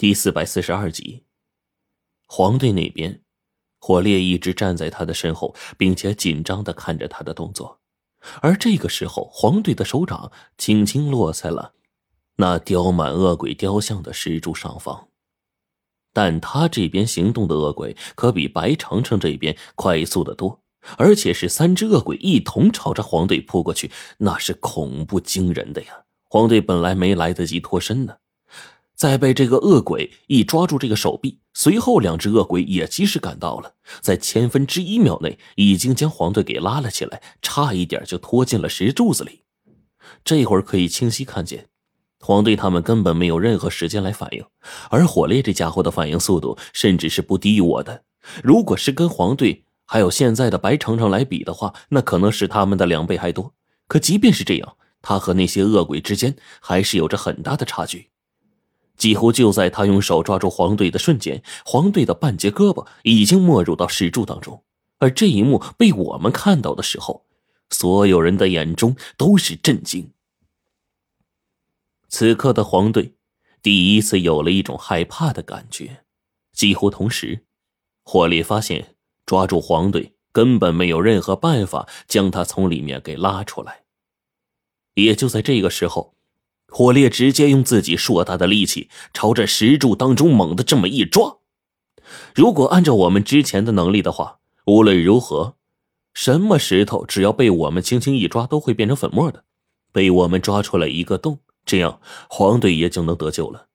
第四百四十二集，黄队那边，火烈一直站在他的身后，并且紧张的看着他的动作。而这个时候，黄队的手掌轻轻落在了那雕满恶鬼雕像的石柱上方。但他这边行动的恶鬼可比白程程这边快速的多，而且是三只恶鬼一同朝着黄队扑过去，那是恐怖惊人的呀！黄队本来没来得及脱身呢。在被这个恶鬼一抓住这个手臂，随后两只恶鬼也及时赶到了，在千分之一秒内已经将黄队给拉了起来，差一点就拖进了石柱子里。这会儿可以清晰看见，黄队他们根本没有任何时间来反应，而火烈这家伙的反应速度甚至是不低于我的。如果是跟黄队还有现在的白程程来比的话，那可能是他们的两倍还多。可即便是这样，他和那些恶鬼之间还是有着很大的差距。几乎就在他用手抓住黄队的瞬间，黄队的半截胳膊已经没入到石柱当中。而这一幕被我们看到的时候，所有人的眼中都是震惊。此刻的黄队第一次有了一种害怕的感觉。几乎同时，霍利发现抓住黄队根本没有任何办法将他从里面给拉出来。也就在这个时候。火烈直接用自己硕大的力气朝着石柱当中猛地这么一抓。如果按照我们之前的能力的话，无论如何，什么石头只要被我们轻轻一抓，都会变成粉末的。被我们抓出来一个洞，这样黄队也就能得救了。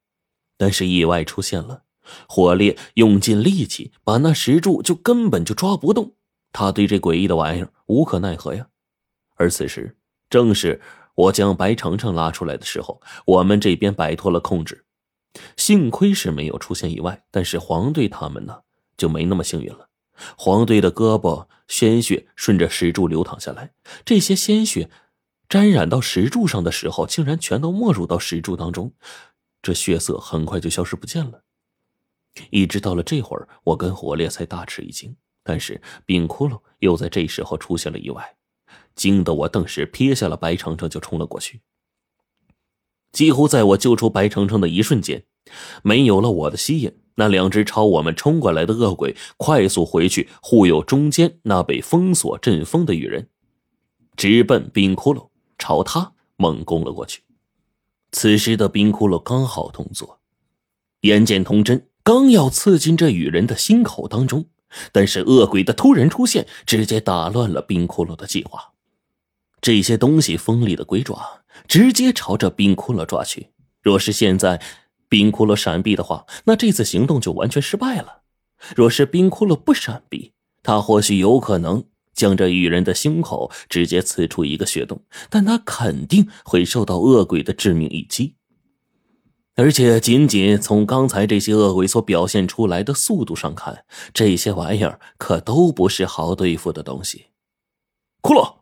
但是意外出现了，火烈用尽力气把那石柱就根本就抓不动。他对这诡异的玩意儿无可奈何呀。而此时正是。我将白程程拉出来的时候，我们这边摆脱了控制，幸亏是没有出现意外。但是黄队他们呢，就没那么幸运了。黄队的胳膊鲜血顺着石柱流淌下来，这些鲜血沾染到石柱上的时候，竟然全都没入到石柱当中，这血色很快就消失不见了。一直到了这会儿，我跟火烈才大吃一惊。但是冰窟窿又在这时候出现了意外。惊得我顿时撇下了白程程就冲了过去。几乎在我救出白程程的一瞬间，没有了我的吸引，那两只朝我们冲过来的恶鬼快速回去护佑中间那被封锁阵风的羽人，直奔冰窟窿，朝他猛攻了过去。此时的冰窟窿刚好动作，眼见铜针刚要刺进这羽人的心口当中，但是恶鬼的突然出现，直接打乱了冰窟窿的计划。这些东西锋利的鬼爪直接朝着冰窟窿抓去。若是现在冰窟窿闪避的话，那这次行动就完全失败了。若是冰窟窿不闪避，他或许有可能将这羽人的胸口直接刺出一个血洞，但他肯定会受到恶鬼的致命一击。而且，仅仅从刚才这些恶鬼所表现出来的速度上看，这些玩意儿可都不是好对付的东西。骷髅。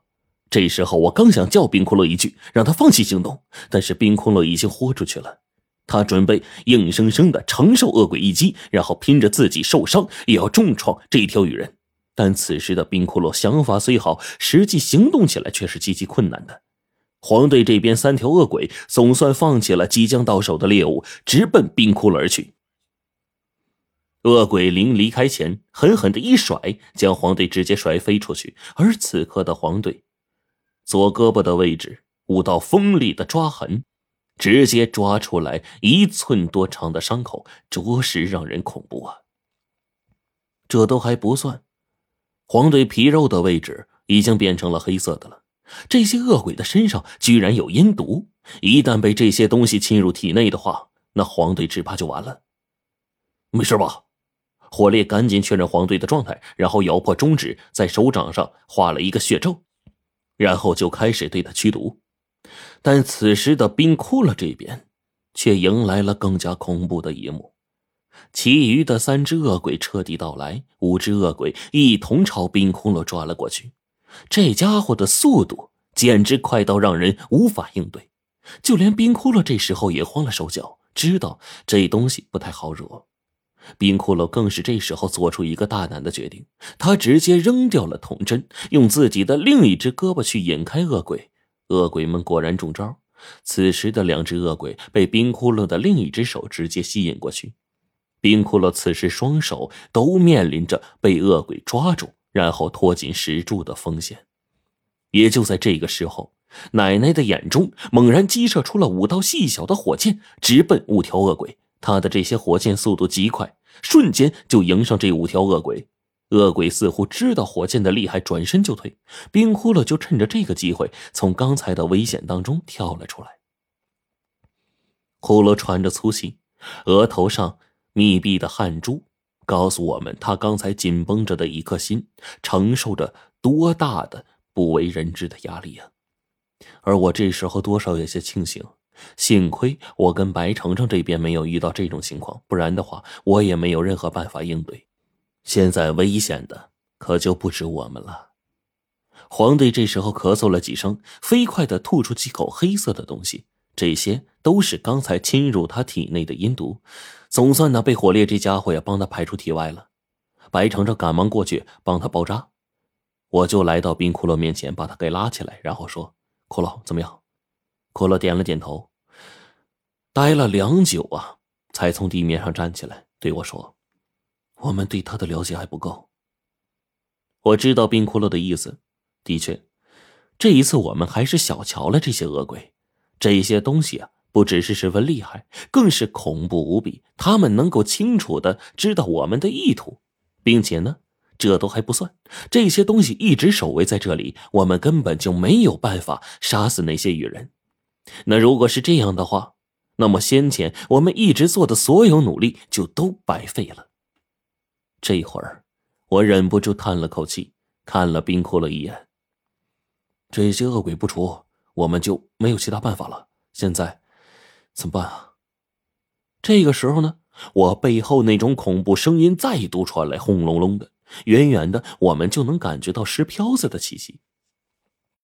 这时候，我刚想叫冰骷髅一句，让他放弃行动，但是冰骷髅已经豁出去了。他准备硬生生的承受恶鬼一击，然后拼着自己受伤也要重创这条羽人。但此时的冰骷髅想法虽好，实际行动起来却是极其困难的。黄队这边三条恶鬼总算放弃了即将到手的猎物，直奔冰骷髅而去。恶鬼临离开前，狠狠的一甩，将黄队直接甩飞出去。而此刻的黄队。左胳膊的位置，五道锋利的抓痕，直接抓出来一寸多长的伤口，着实让人恐怖啊！这都还不算，黄队皮肉的位置已经变成了黑色的了。这些恶鬼的身上居然有阴毒，一旦被这些东西侵入体内的话，那黄队只怕就完了。没事吧？火烈赶紧确认黄队的状态，然后咬破中指，在手掌上画了一个血咒。然后就开始对他驱毒，但此时的冰窟窿这边，却迎来了更加恐怖的一幕。其余的三只恶鬼彻底到来，五只恶鬼一同朝冰窟窿抓了过去。这家伙的速度简直快到让人无法应对，就连冰窟窿这时候也慌了手脚，知道这东西不太好惹。冰骷髅更是这时候做出一个大胆的决定，他直接扔掉了铜针，用自己的另一只胳膊去引开恶鬼。恶鬼们果然中招，此时的两只恶鬼被冰窟窿的另一只手直接吸引过去。冰窟窿此时双手都面临着被恶鬼抓住，然后拖进石柱的风险。也就在这个时候，奶奶的眼中猛然激射出了五道细小的火箭，直奔五条恶鬼。他的这些火箭速度极快，瞬间就迎上这五条恶鬼。恶鬼似乎知道火箭的厉害，转身就退。冰窟窿就趁着这个机会，从刚才的危险当中跳了出来。骷髅喘着粗气，额头上密闭的汗珠告诉我们，他刚才紧绷着的一颗心承受着多大的不为人知的压力呀！而我这时候多少有些庆幸，幸亏我跟白程程这边没有遇到这种情况，不然的话，我也没有任何办法应对。现在危险的可就不止我们了。黄队这时候咳嗽了几声，飞快的吐出几口黑色的东西，这些都是刚才侵入他体内的阴毒。总算呢，被火烈这家伙也帮他排出体外了。白程程赶忙过去帮他包扎，我就来到冰骷髅面前，把他给拉起来，然后说：“骷髅怎么样？”骷髅点了点头，待了良久啊，才从地面上站起来，对我说。我们对他的了解还不够。我知道冰骷髅的意思，的确，这一次我们还是小瞧了这些恶鬼。这些东西啊，不只是十分厉害，更是恐怖无比。他们能够清楚的知道我们的意图，并且呢，这都还不算。这些东西一直守卫在这里，我们根本就没有办法杀死那些羽人。那如果是这样的话，那么先前我们一直做的所有努力就都白费了。这会儿，我忍不住叹了口气，看了冰窟窿一眼。这些恶鬼不除，我们就没有其他办法了。现在怎么办啊？这个时候呢，我背后那种恐怖声音再度传来，轰隆隆的，远远的，我们就能感觉到石飘子的气息。